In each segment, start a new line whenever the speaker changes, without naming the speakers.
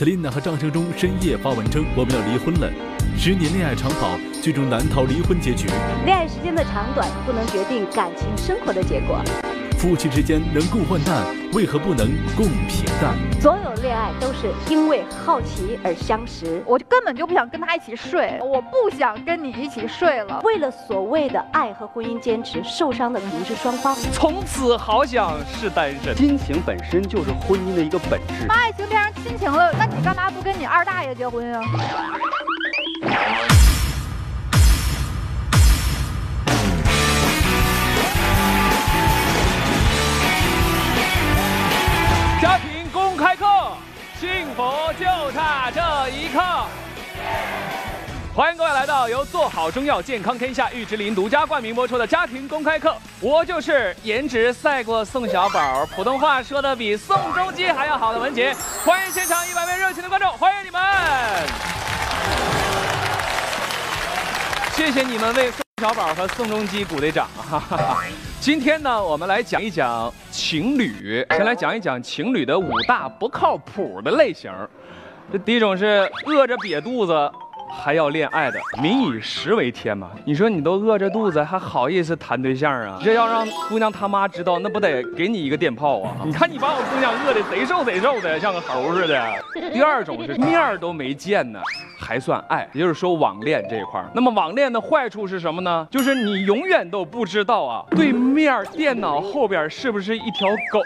Selina 和张承忠深夜发文称我们要离婚了，十年恋爱长跑，最终难逃离婚结局。
恋爱时间的长短不能决定感情生活的结果。
夫妻之间能共患难，为何不能共平淡？
所有恋爱都是因为好奇而相识。
我根本就不想跟他一起睡，我不想跟你一起睡了。
为了所谓的爱和婚姻坚持，受伤的可能是双方。
从此好想是单身。
亲情本身就是婚姻的一个本质。
把爱情变成亲情了，那你干嘛不跟你二大爷结婚啊？
开课，幸福就差这一刻！欢迎各位来到由做好中药健康天下玉芝林独家冠名播出的家庭公开课。我就是颜值赛过宋小宝，普通话说的比宋仲基还要好的文杰。欢迎现场一百位热情的观众，欢迎你们！谢谢你们为宋小宝和宋仲基鼓的掌哈。今天呢，我们来讲一讲情侣。先来讲一讲情侣的五大不靠谱的类型。这第一种是饿着瘪肚子还要恋爱的，民以食为天嘛。你说你都饿着肚子，还好意思谈对象啊？这要让姑娘他妈知道，那不得给你一个电炮啊？你看你把我姑娘饿的贼瘦贼瘦的，像个猴似的。第二种是面都没见呢。还算爱，也就是说网恋这一块那么网恋的坏处是什么呢？就是你永远都不知道啊，对面电脑后边是不是一条狗。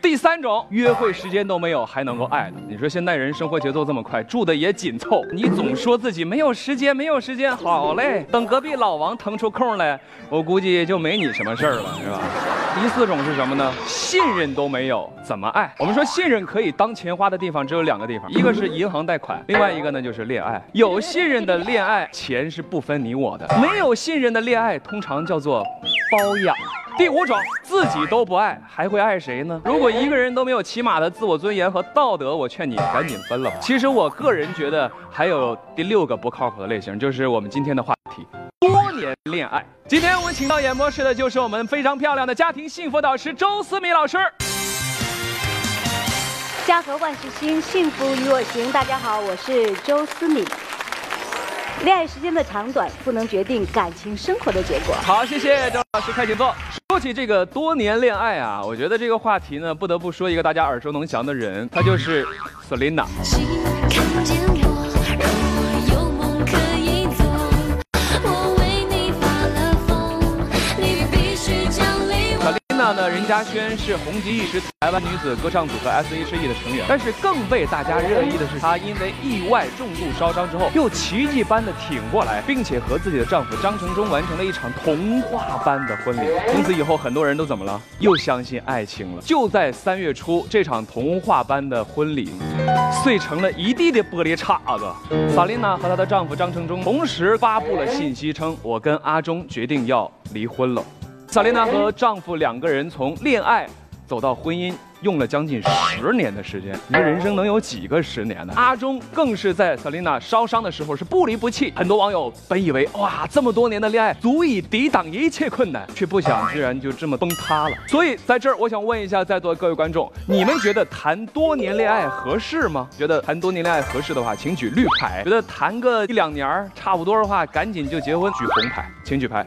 第三种，约会时间都没有还能够爱的。你说现代人生活节奏这么快，住的也紧凑，你总说自己没有时间，没有时间，好嘞，等隔壁老王腾出空来，我估计就没你什么事儿了，是吧？第四种是什么呢？信任都没有，怎么爱？我们说信任可以当钱花的地方只有两个地方，一个是银行贷款，另外一个呢？就是恋爱，有信任的恋爱，钱是不分你我的；没有信任的恋爱，通常叫做包养。第五种，自己都不爱，还会爱谁呢？如果一个人都没有起码的自我尊严和道德，我劝你赶紧分了吧。其实我个人觉得，还有第六个不靠谱的类型，就是我们今天的话题——多年恋爱。今天我们请到演播室的就是我们非常漂亮的家庭幸福导师周思敏老师。
家和万事兴，幸福与我行。大家好，我是周思敏。恋爱时间的长短不能决定感情生活的结果。
好，谢谢周老师，开请坐。说起这个多年恋爱啊，我觉得这个话题呢，不得不说一个大家耳熟能详的人，他就是 Selina。嘉轩是红极一时台湾女子歌唱组合 S.H.E 的成员，但是更被大家热议的是，她因为意外重度烧伤之后，又奇迹般的挺过来，并且和自己的丈夫张承忠完成了一场童话般的婚礼。从此以后，很多人都怎么了？又相信爱情了。就在三月初，这场童话般的婚礼碎成了一地的玻璃碴子。萨琳娜和她的丈夫张承忠同时发布了信息称：“我跟阿忠决定要离婚了。”萨琳娜和丈夫两个人从恋爱走到婚姻，用了将近十年的时间。你说人生能有几个十年呢？阿忠更是在萨琳娜烧伤的时候是不离不弃。很多网友本以为哇，这么多年的恋爱足以抵挡一切困难，却不想居然就这么崩塌了。所以在这儿，我想问一下在座的各位观众，你们觉得谈多年恋爱合适吗？觉得谈多年恋爱合适的话，请举绿牌；觉得谈个一两年差不多的话，赶紧就结婚，举红牌，请举牌。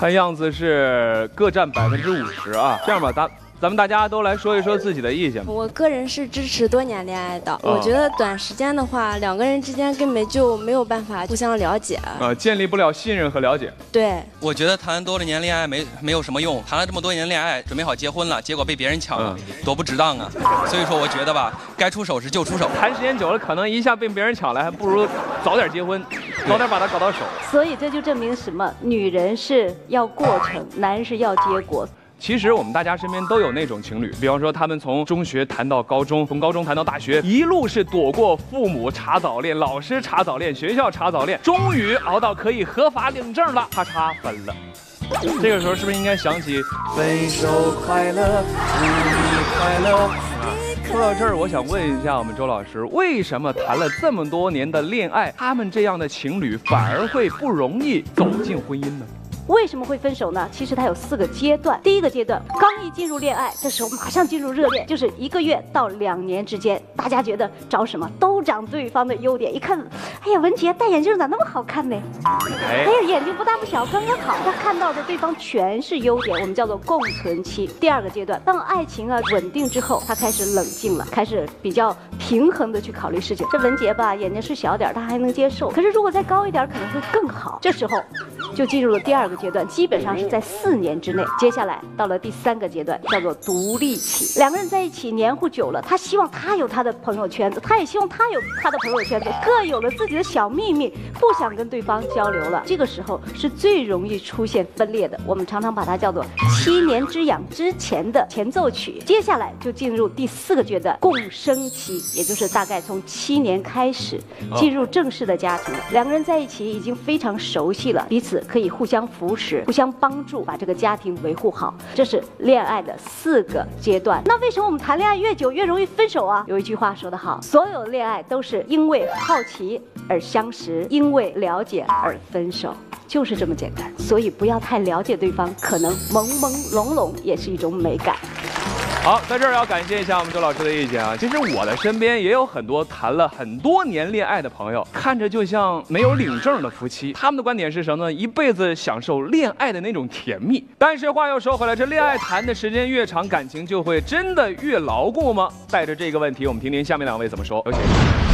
看样子是各占百分之五十啊，这样吧，咱。咱们大家都来说一说自己的意见。
我个人是支持多年恋爱的。我觉得短时间的话，两个人之间根本就没有办法互相了解，
呃，建立不了信任和了解。
对，
我觉得谈多年恋爱没没有什么用，谈了这么多年恋爱，准备好结婚了，结果被别人抢了，多不值当啊！所以说，我觉得吧，该出手时就出手。
谈时间久了，可能一下被别人抢了，还不如早点结婚，早点把它搞到手。
所以这就证明什么？女人是要过程，男人是要结果。
其实我们大家身边都有那种情侣，比方说他们从中学谈到高中，从高中谈到大学，一路是躲过父母查早恋、老师查早恋、学校查早恋，终于熬到可以合法领证了，咔嚓分了。这个时候是不是应该想起分手快乐，祝你快乐？说到这儿，我想问一下我们周老师，为什么谈了这么多年的恋爱，他们这样的情侣反而会不容易走进婚姻呢？
为什么会分手呢？其实它有四个阶段。第一个阶段，刚一进入恋爱，这时候马上进入热恋，就是一个月到两年之间，大家觉得找什么都长对方的优点。一看，哎呀，文杰戴眼镜咋那么好看呢？哎呀，眼睛不大不小，刚刚好。他看到的对方全是优点，我们叫做共存期。第二个阶段，当爱情啊稳定之后，他开始冷静了，开始比较平衡的去考虑事情。这文杰吧，眼睛是小点，他还能接受。可是如果再高一点，可能会更好。这时候。就进入了第二个阶段，基本上是在四年之内。接下来到了第三个阶段，叫做独立期。两个人在一起黏糊久了，他希望他有他的朋友圈子，他也希望他有他的朋友圈子，各有了自己的小秘密，不想跟对方交流了。这个时候是最容易出现分裂的。我们常常把它叫做七年之痒之前的前奏曲。接下来就进入第四个阶段，共生期，也就是大概从七年开始进入正式的家庭。两个人在一起已经非常熟悉了，彼此。可以互相扶持、互相帮助，把这个家庭维护好，这是恋爱的四个阶段。那为什么我们谈恋爱越久越容易分手啊？有一句话说得好，所有恋爱都是因为好奇而相识，因为了解而分手，就是这么简单。所以不要太了解对方，可能朦朦胧胧也是一种美感。
好，在这儿要感谢一下我们周老师的意见啊。其实我的身边也有很多谈了很多年恋爱的朋友，看着就像没有领证的夫妻。他们的观点是什么呢？一辈子享受恋爱的那种甜蜜。但是话又说回来，这恋爱谈的时间越长，感情就会真的越牢固吗？带着这个问题，我们听听下面两位怎么说。有请。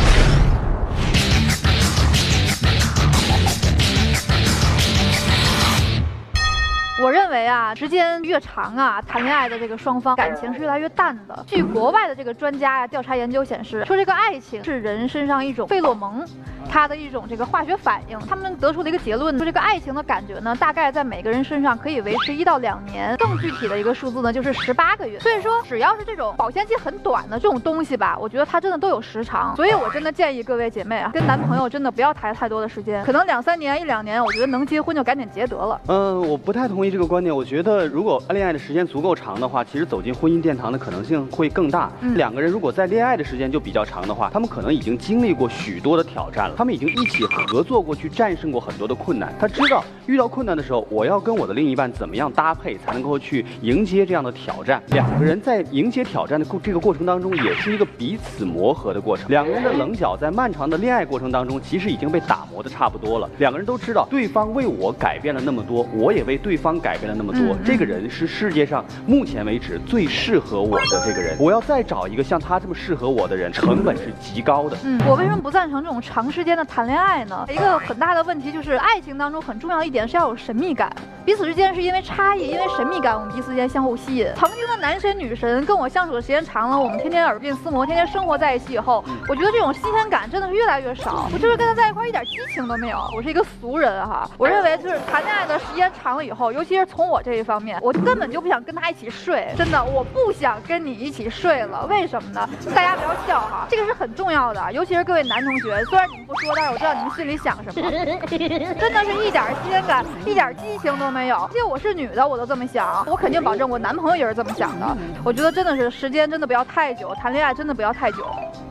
时间越长啊，谈恋爱的这个双方感情是越来越淡的。据国外的这个专家呀调查研究显示，说这个爱情是人身上一种费洛蒙。它的一种这个化学反应，他们得出了一个结论，说这个爱情的感觉呢，大概在每个人身上可以维持一到两年，更具体的一个数字呢，就是十八个月。所以说，只要是这种保鲜期很短的这种东西吧，我觉得它真的都有时长。所以我真的建议各位姐妹啊，跟男朋友真的不要谈太多的时间，可能两三年、一两年，我觉得能结婚就赶紧结得了。
嗯，我不太同意这个观点。我觉得如果恋爱的时间足够长的话，其实走进婚姻殿堂的可能性会更大。两个人如果在恋爱的时间就比较长的话，他们可能已经经历过许多的挑战了，他们已经一起。合作过去，战胜过很多的困难。他知道遇到困难的时候，我要跟我的另一半怎么样搭配，才能够去迎接这样的挑战。两个人在迎接挑战的过这个过程当中，也是一个彼此磨合的过程。两个人的棱角在漫长的恋爱过程当中，其实已经被打磨的差不多了。两个人都知道，对方为我改变了那么多，我也为对方改变了那么多。这个人是世界上目前为止最适合我的这个人。我要再找一个像他这么适合我的人，成本是极高的。
嗯，我为什么不赞成这种长时间的谈恋爱呢？一个很大的问题就是，爱情当中很重要一点是要有神秘感。彼此之间是因为差异，因为神秘感，我们彼此之间相互吸引。曾经的男神女神跟我相处的时间长了，我们天天耳鬓厮磨，天天生活在一起以后，我觉得这种新鲜感真的是越来越少。我就是跟他在一块一点激情都没有。我是一个俗人哈，我认为就是谈恋爱的时间长了以后，尤其是从我这一方面，我根本就不想跟他一起睡。真的，我不想跟你一起睡了。为什么呢？大家不要笑哈，这个是很重要的，尤其是各位男同学。虽然你们不说，但是我知道你们心里想什么。真的是一点新鲜感，一点激情都没有。因为我是女的，我都这么想，我肯定保证我男朋友也是这么想的。我觉得真的是时间真的不要太久，谈恋爱真的不要太久。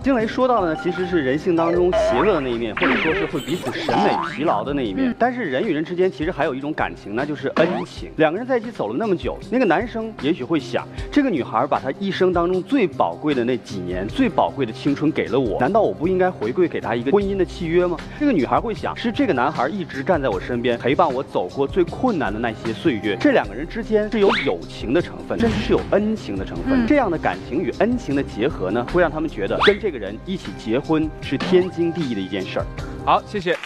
惊雷说到的呢，其实是人性当中邪恶的那一面，或者说是会彼此审美疲劳的那一面。但是人与人之间其实还有一种感情，那就是恩情。两个人在一起走了那么久，那个男生也许会想，这个女孩把她一生当中最宝贵的那几年、最宝贵的青春给了我，难道我不应该回馈给她一个婚姻的契约吗？这个女孩会想，是这个男孩一直站在我身边，陪伴我走过最困难的那些岁月。这两个人之间是有友情的成分，甚至是有恩情的成分。这样的感情与恩情的结合呢，会让他们觉得跟这个人一起结婚是天经地义的一件事儿。
好，谢谢。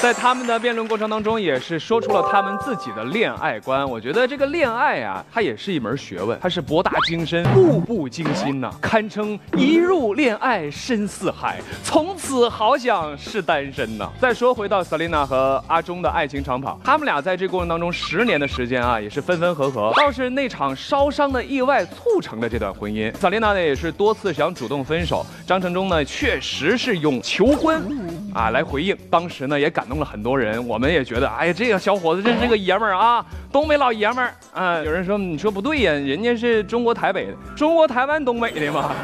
在他们的辩论过程当中，也是说出了他们自己的恋爱观。我觉得这个恋爱啊，它也是一门学问，它是博大精深、步步惊心呐，堪称一入恋爱深似海，从此好想是单身呐。再说回到 Selina 和阿忠的爱情长跑，他们俩在这过程当中十年的时间啊，也是分分合合，倒是那场烧伤的意外促成了这段婚姻。Selina 呢，也是多次想主动分手，张承忠呢，确实是用求婚啊来回应，当时呢也感。动了很多人，我们也觉得，哎呀，这个小伙子真是个爷们儿啊，东北老爷们儿啊。有人说，你说不对呀，人家是中国台北的，中国台湾东北的嘛。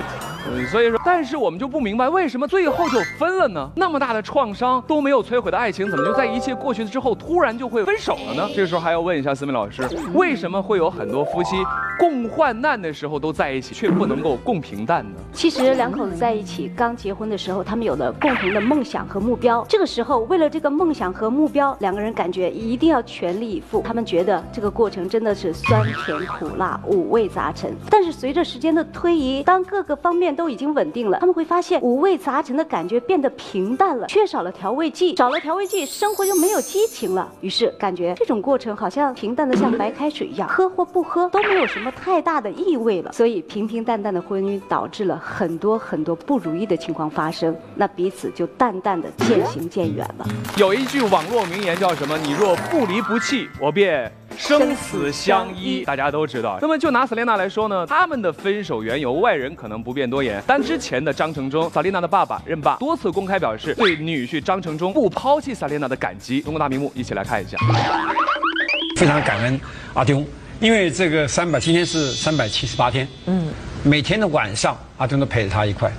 所以说，但是我们就不明白为什么最后就分了呢？那么大的创伤都没有摧毁的爱情，怎么就在一切过去之后突然就会分手了呢？这时候还要问一下思明老师，为什么会有很多夫妻共患难的时候都在一起，却不能够共平淡呢？
其实两口子在一起刚结婚的时候，他们有了共同的梦想和目标。这个时候，为了这个梦想和目标，两个人感觉一定要全力以赴。他们觉得这个过程真的是酸甜苦辣五味杂陈。但是随着时间的推移，当各个方面都已经稳定了，他们会发现五味杂陈的感觉变得平淡了，缺少了调味剂，少了调味剂，生活就没有激情了。于是感觉这种过程好像平淡的像白开水一样，喝或不喝都没有什么太大的意味了。所以平平淡淡的婚姻导致了很多很多不如意的情况发生，那彼此就淡淡的渐行渐远了。
有一句网络名言叫什么？你若不离不弃，我便生死相依。大家都知道。那么就拿萨琳娜来说呢，他们的分手缘由，外人可能不便多言。但之前的张承忠，萨琳娜的爸爸任爸多次公开表示对女婿张承忠不抛弃萨琳娜的感激。中国大屏幕一起来看一下。
非常感恩阿丁，因为这个三百今天是三百七十八天，嗯，每天的晚上阿丁都陪着他一块。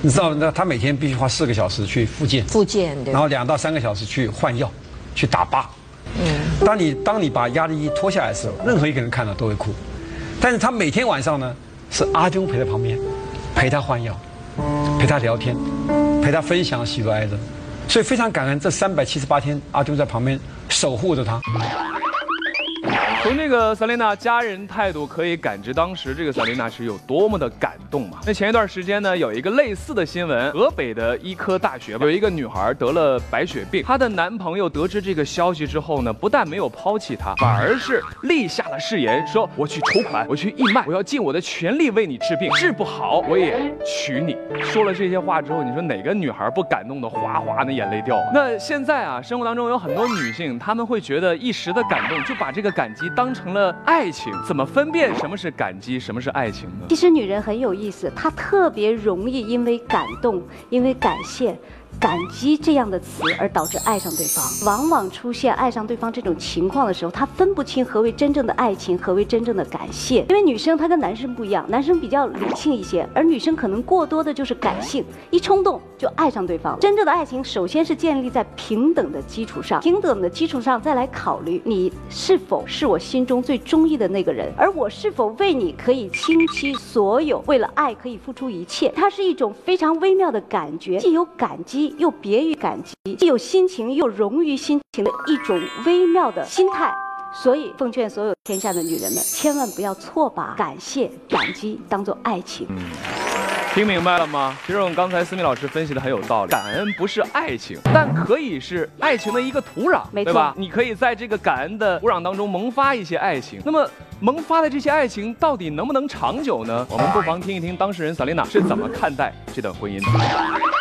你知道，那他每天必须花四个小时去复健，
复健，
然后两到三个小时去换药，去打疤。当你当你把压力衣脱下来的时候，任何一个人看到都会哭。但是他每天晚上呢，是阿丢陪在旁边，陪他换药，陪他聊天，陪他分享喜怒哀乐，所以非常感恩这三百七十八天，阿丢在旁边守护着他。
从这个萨琳娜家人态度可以感知，当时这个萨琳娜是有多么的感动嘛？那前一段时间呢，有一个类似的新闻，河北的医科大学有一个女孩得了白血病，她的男朋友得知这个消息之后呢，不但没有抛弃她，反而是立下了誓言，说我去筹款，我去义卖，我要尽我的全力为你治病，治不好我也娶你。说了这些话之后，你说哪个女孩不感动的哗哗的眼泪掉？那现在啊，生活当中有很多女性，她们会觉得一时的感动，就把这个感激。当成了爱情，怎么分辨什么是感激，什么是爱情呢？
其实女人很有意思，她特别容易因为感动，因为感谢。感激这样的词而导致爱上对方，往往出现爱上对方这种情况的时候，他分不清何为真正的爱情，何为真正的感谢。因为女生她跟男生不一样，男生比较理性一些，而女生可能过多的就是感性，一冲动就爱上对方。真正的爱情首先是建立在平等的基础上，平等的基础上再来考虑你是否是我心中最中意的那个人，而我是否为你可以倾其所有，为了爱可以付出一切。它是一种非常微妙的感觉，既有感激。又别于感激，既有心情又融于心情的一种微妙的心态，所以奉劝所有天下的女人们，千万不要错把感谢、感激当做爱情。嗯，
听明白了吗？其实我们刚才思密老师分析的很有道理，感恩不是爱情，但可以是爱情的一个土壤，对吧？你可以在这个感恩的土壤当中萌发一些爱情。那么萌发的这些爱情到底能不能长久呢？我们不妨听一听当事人萨琳娜是怎么看待这段婚姻的。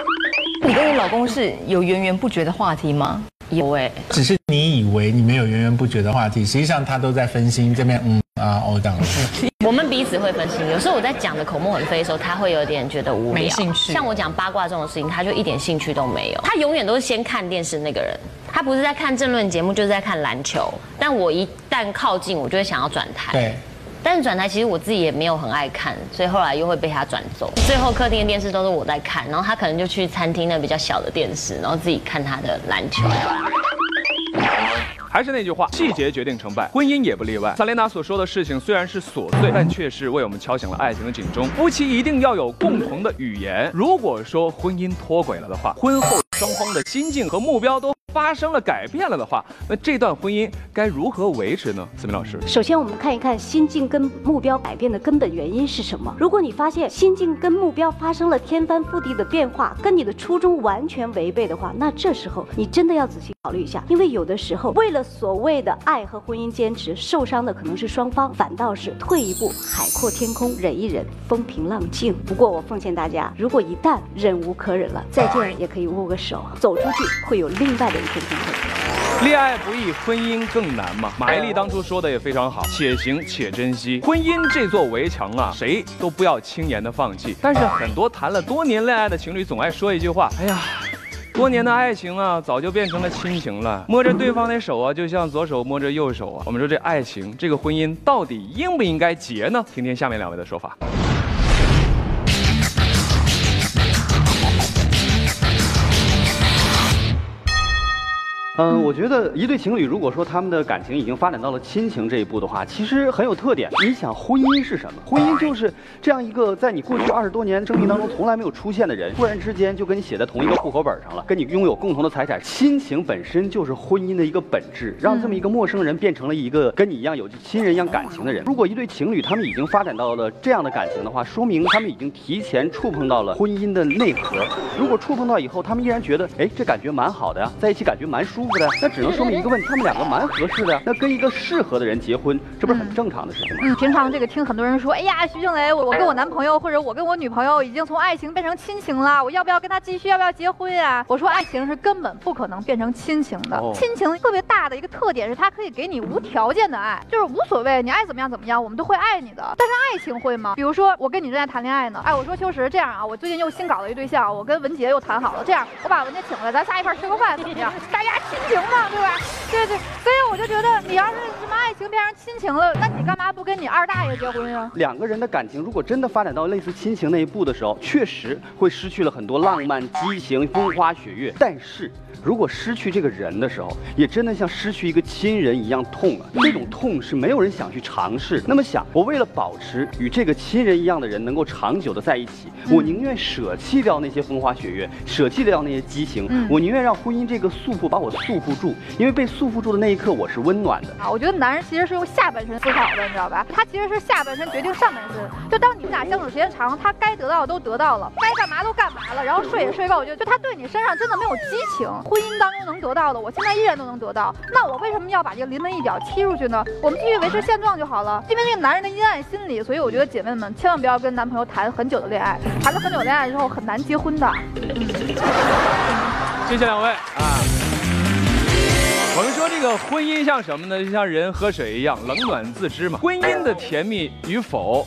你跟你老公是有源源不绝的话题吗？有哎，
只是你以为你没有源源不绝的话题，实际上他都在分心。这边嗯啊哦这样。
我们彼此会分心，有时候我在讲的口沫很飞的时候，他会有点觉得无聊，
没兴趣。
像我讲八卦这种事情，他就一点兴趣都没有。他永远都是先看电视那个人，他不是在看政论节目，就是在看篮球。但我一旦靠近，我就会想要转台。
对。
但是转台其实我自己也没有很爱看，所以后来又会被他转走。最后客厅的电视都是我在看，然后他可能就去餐厅那比较小的电视，然后自己看他的篮球。
还是那句话，细节决定成败，婚姻也不例外。萨琳娜所说的事情虽然是琐碎，但却是为我们敲响了爱情的警钟。夫妻一定要有共同的语言。如果说婚姻脱轨了的话，婚后双方的心境和目标都。发生了改变了的话，那这段婚姻该如何维持呢？思明老师，
首先我们看一看心境跟目标改变的根本原因是什么。如果你发现心境跟目标发生了天翻覆地的变化，跟你的初衷完全违背的话，那这时候你真的要仔细考虑一下，因为有的时候为了所谓的爱和婚姻坚持，受伤的可能是双方，反倒是退一步海阔天空，忍一忍风平浪静。不过我奉劝大家，如果一旦忍无可忍了，再见也可以握个手，走出去会有另外的一片天空。
恋爱不易，婚姻更难嘛。马伊琍当初说的也非常好，且行且珍惜。婚姻这座围墙啊，谁都不要轻言的放弃。但是很多谈了多年恋爱的情侣总爱说一句话：哎呀，多年的爱情啊，早就变成了亲情了。摸着对方的手啊，就像左手摸着右手啊。我们说这爱情，这个婚姻到底应不应该结呢？听听下面两位的说法。
嗯，我觉得一对情侣如果说他们的感情已经发展到了亲情这一步的话，其实很有特点。你想，婚姻是什么？婚姻就是这样一个在你过去二十多年生命当中从来没有出现的人，突然之间就跟你写在同一个户口本上了，跟你拥有共同的财产。亲情本身就是婚姻的一个本质，让这么一个陌生人变成了一个跟你一样有亲人一样感情的人。如果一对情侣他们已经发展到了这样的感情的话，说明他们已经提前触碰到了婚姻的内核。如果触碰到以后，他们依然觉得，哎，这感觉蛮好的呀，在一起感觉蛮舒服的，那只能说明一个问题，他们两个蛮合适的呀。那跟一个适合的人结婚，这不是很正常的事情吗？
嗯，平常这个听很多人说，哎呀，徐静蕾，我我跟我男朋友或者我跟我女朋友已经从爱情变成亲情了，我要不要跟他继续，要不要结婚呀？我说，爱情是根本不可能变成亲情的。亲情特别大的一个特点是，它可以给你无条件的爱，就是无所谓，你爱怎么样怎么样，我们都会爱你的。但是爱情会吗？比如说我跟你正在谈恋爱呢，哎，我说秋实这样啊，我最近又新搞了一对象，我跟文杰又谈好了，这样我把文杰请来，咱仨一块吃个饭怎么样？大家亲情嘛，对吧？对对，所以我就觉得，你要是什么爱情变成亲情了，那你干嘛不跟你二大爷结婚呀？
两个人的感情如果真的发展到类似亲情那一步的时候，确实会失去了很多浪漫、激情、风花雪月，但是。如果失去这个人的时候，也真的像失去一个亲人一样痛啊！这种痛是没有人想去尝试。那么想，我为了保持与这个亲人一样的人能够长久的在一起，我宁愿舍弃掉那些风花雪月，舍弃掉那些激情，我宁愿让婚姻这个束缚把我束缚住，因为被束缚住的那一刻我是温暖的
啊！我觉得男人其实是用下半身思考的，你知道吧？他其实是下半身决定上半身。就当你们俩相处时间长，他该得到的都得到了，该干嘛都干嘛了，然后睡也睡够，就就他对你身上真的没有激情。婚姻当中能得到的，我现在依然都能得到。那我为什么要把这个临门一脚踢出去呢？我们继续维持现状就好了。因为那个男人的阴暗心理，所以我觉得姐妹们千万不要跟男朋友谈很久的恋爱，谈了很久恋爱之后很难结婚的。
谢谢两位啊。我们说这个婚姻像什么呢？就像人喝水一样，冷暖自知嘛。婚姻的甜蜜与否。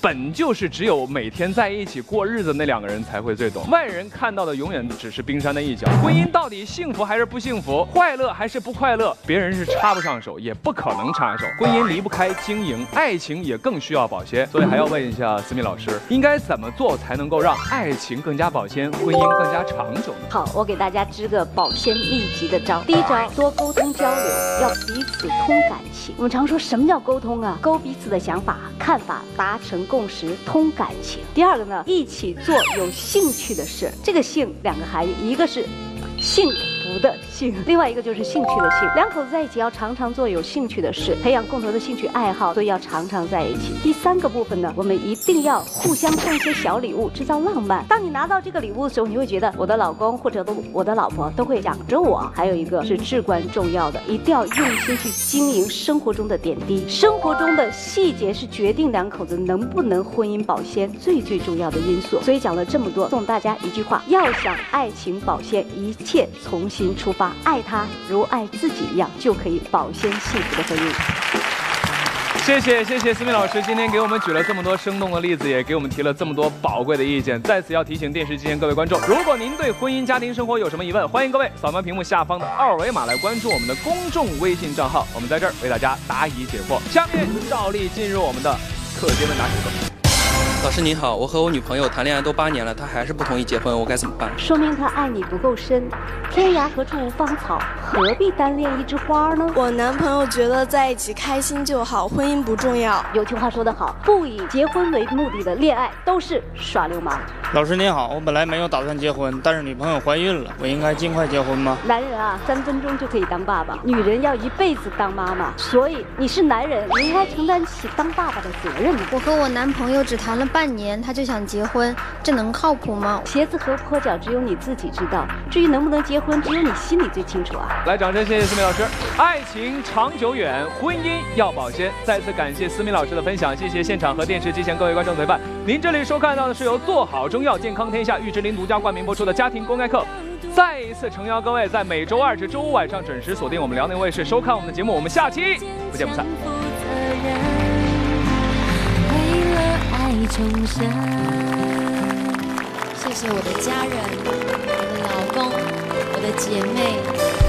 本就是只有每天在一起过日子那两个人才会最懂，外人看到的永远只是冰山的一角。婚姻到底幸福还是不幸福，快乐还是不快乐，别人是插不上手，也不可能插手。婚姻离不开经营，爱情也更需要保鲜。所以还要问一下思密老师，应该怎么做才能够让爱情更加保鲜，婚姻更加长久呢？
好，我给大家支个保鲜秘籍的招。第一招，多沟通交流，要彼此通感情。我们常说什么叫沟通啊？沟彼此的想法、看法，达成。共识通感情，第二个呢，一起做有兴趣的事。这个“兴”两个含义，一个是兴福的。兴，另外一个就是兴趣的兴。两口子在一起要常常做有兴趣的事，培养共同的兴趣爱好，所以要常常在一起。第三个部分呢，我们一定要互相送一些小礼物，制造浪漫。当你拿到这个礼物的时候，你会觉得我的老公或者都我的老婆都会想着我。还有一个是至关重要的，一定要用心去经营生活中的点滴。生活中的细节是决定两口子能不能婚姻保鲜最最重要的因素。所以讲了这么多，送大家一句话：要想爱情保鲜，一切从新出发。爱他如爱自己一样，就可以保鲜幸福的婚姻。
谢谢谢谢思密老师，今天给我们举了这么多生动的例子，也给我们提了这么多宝贵的意见。在此要提醒电视机前各位观众，如果您对婚姻家庭生活有什么疑问，欢迎各位扫描屏幕下方的二维码来关注我们的公众微信账号，我们在这儿为大家答疑解惑。下面照例进入我们的课间问答时刻。
老师您好，我和我女朋友谈恋爱都八年了，她还是不同意结婚，我该怎么办？
说明她爱你不够深。天涯何处无芳草，何必单恋一枝花呢？
我男朋友觉得在一起开心就好，婚姻不重要。
有句话说得好，不以结婚为目的的恋爱都是耍流氓。
老师您好，我本来没有打算结婚，但是女朋友怀孕了，我应该尽快结婚吗？
男人啊，三分钟就可以当爸爸，女人要一辈子当妈妈。所以你是男人，你应该承担起当爸爸的责任。
我和我男朋友只谈了。半年他就想结婚，这能靠谱吗？
鞋子合不合脚，只有你自己知道。至于能不能结婚，只有你心里最清楚啊！
来，掌声谢谢思敏老师。爱情长久远，婚姻要保鲜。再次感谢思敏老师的分享，谢谢现场和电视机前各位观众的陪伴。您这里收看到的是由做好中药健康天下玉芝林独家冠名播出的家庭公开课。再一次诚邀各位在每周二至周五晚上准时锁定我们辽宁卫视收看我们的节目。我们下期不见不散。
重生。谢谢我的家人，我的老公，我的姐妹。